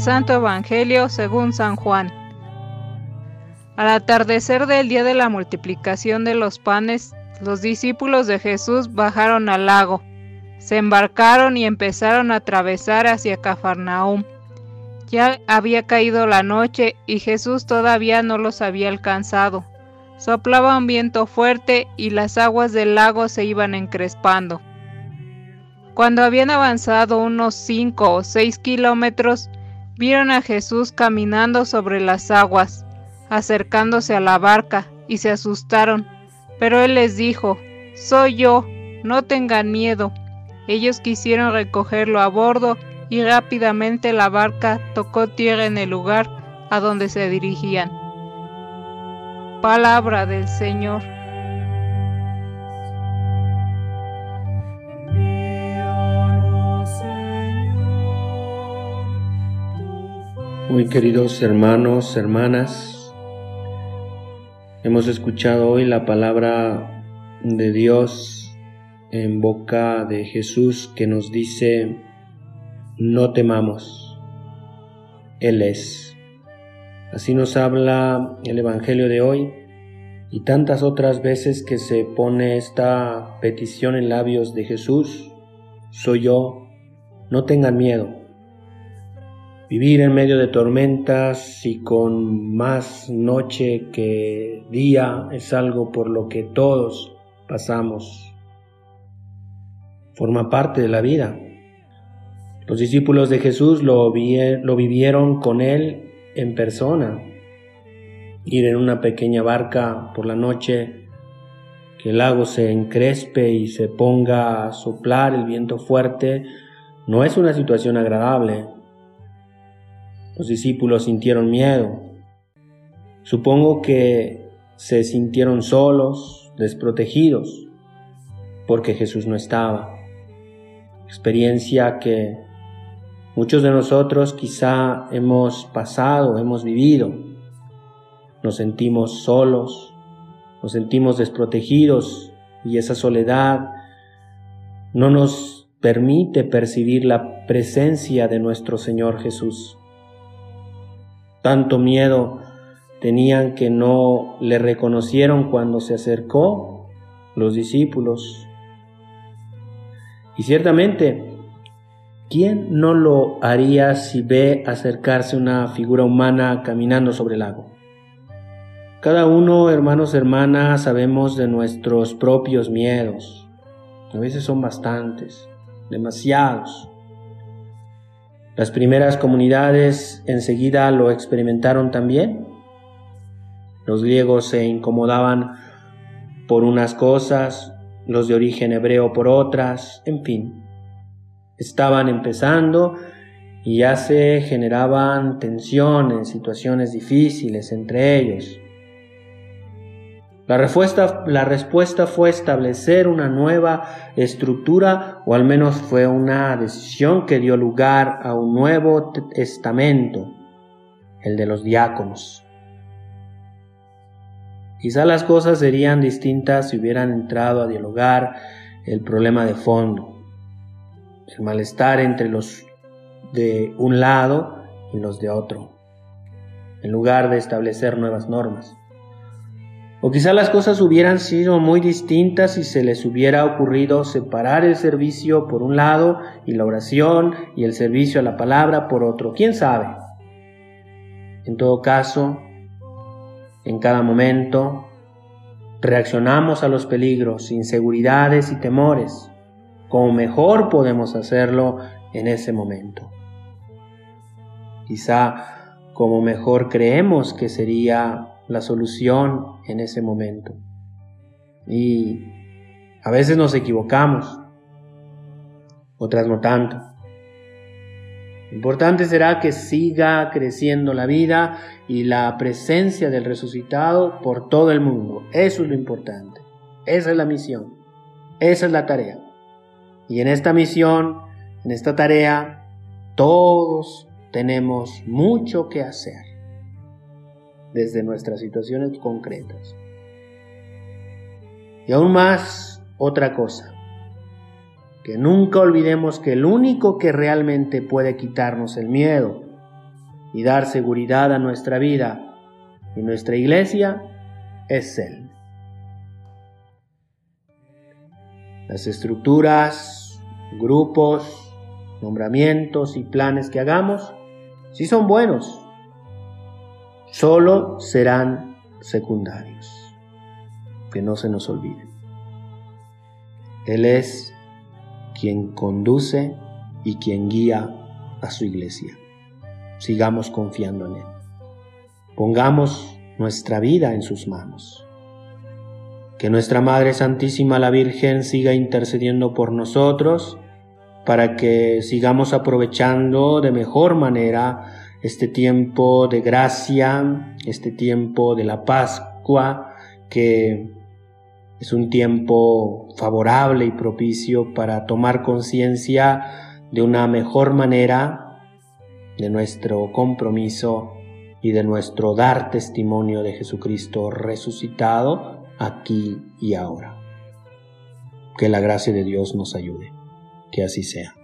Santo Evangelio según San Juan. Al atardecer del día de la multiplicación de los panes, los discípulos de Jesús bajaron al lago, se embarcaron y empezaron a atravesar hacia Cafarnaúm. Ya había caído la noche y Jesús todavía no los había alcanzado. Soplaba un viento fuerte y las aguas del lago se iban encrespando. Cuando habían avanzado unos cinco o seis kilómetros, vieron a Jesús caminando sobre las aguas, acercándose a la barca, y se asustaron. Pero él les dijo, Soy yo, no tengan miedo. Ellos quisieron recogerlo a bordo y rápidamente la barca tocó tierra en el lugar a donde se dirigían. Palabra del Señor. Muy queridos hermanos, hermanas, hemos escuchado hoy la palabra de Dios en boca de Jesús que nos dice, no temamos, Él es. Así nos habla el Evangelio de hoy y tantas otras veces que se pone esta petición en labios de Jesús, soy yo, no tengan miedo Vivir en medio de tormentas y con más noche que día es algo por lo que todos pasamos. Forma parte de la vida. Los discípulos de Jesús lo, vivieron con Él en persona. Ir en una pequeña barca por la noche, que el lago se encrespe y se ponga a soplar el viento fuerte, no es una situación agradable. Los discípulos sintieron miedo. Supongo que se sintieron solos, desprotegidos, porque Jesús no estaba. Experiencia que muchos de nosotros quizá hemos pasado, hemos vivido. Nos sentimos solos, nos sentimos desprotegidos y esa soledad no nos permite percibir la presencia de nuestro Señor Jesús. Tanto miedo tenían que no le reconocieron cuando se acercó los discípulos. Y ciertamente, ¿quién no lo haría si ve acercarse una figura humana caminando sobre el lago? Cada uno, hermanos, hermanas, sabemos de nuestros propios miedos. A veces son bastantes, demasiados. Las primeras comunidades enseguida lo experimentaron también. Los griegos se incomodaban por unas cosas, los de origen hebreo por otras, en fin. Estaban empezando y ya se generaban tensiones, situaciones difíciles entre ellos. La respuesta, la respuesta fue establecer una nueva estructura o al menos fue una decisión que dio lugar a un nuevo testamento, el de los diáconos. Quizá las cosas serían distintas si hubieran entrado a dialogar el problema de fondo, el malestar entre los de un lado y los de otro, en lugar de establecer nuevas normas. O quizá las cosas hubieran sido muy distintas si se les hubiera ocurrido separar el servicio por un lado y la oración y el servicio a la palabra por otro. ¿Quién sabe? En todo caso, en cada momento, reaccionamos a los peligros, inseguridades y temores, como mejor podemos hacerlo en ese momento. Quizá como mejor creemos que sería la solución en ese momento. Y a veces nos equivocamos, otras no tanto. Importante será que siga creciendo la vida y la presencia del resucitado por todo el mundo. Eso es lo importante. Esa es la misión. Esa es la tarea. Y en esta misión, en esta tarea, todos tenemos mucho que hacer desde nuestras situaciones concretas. Y aún más, otra cosa, que nunca olvidemos que el único que realmente puede quitarnos el miedo y dar seguridad a nuestra vida y nuestra iglesia es Él. Las estructuras, grupos, nombramientos y planes que hagamos, si son buenos, solo serán secundarios. Que no se nos olvide. Él es quien conduce y quien guía a su iglesia. Sigamos confiando en Él. Pongamos nuestra vida en sus manos. Que nuestra Madre Santísima la Virgen siga intercediendo por nosotros para que sigamos aprovechando de mejor manera este tiempo de gracia, este tiempo de la Pascua, que es un tiempo favorable y propicio para tomar conciencia de una mejor manera de nuestro compromiso y de nuestro dar testimonio de Jesucristo resucitado aquí y ahora. Que la gracia de Dios nos ayude. Que así sea.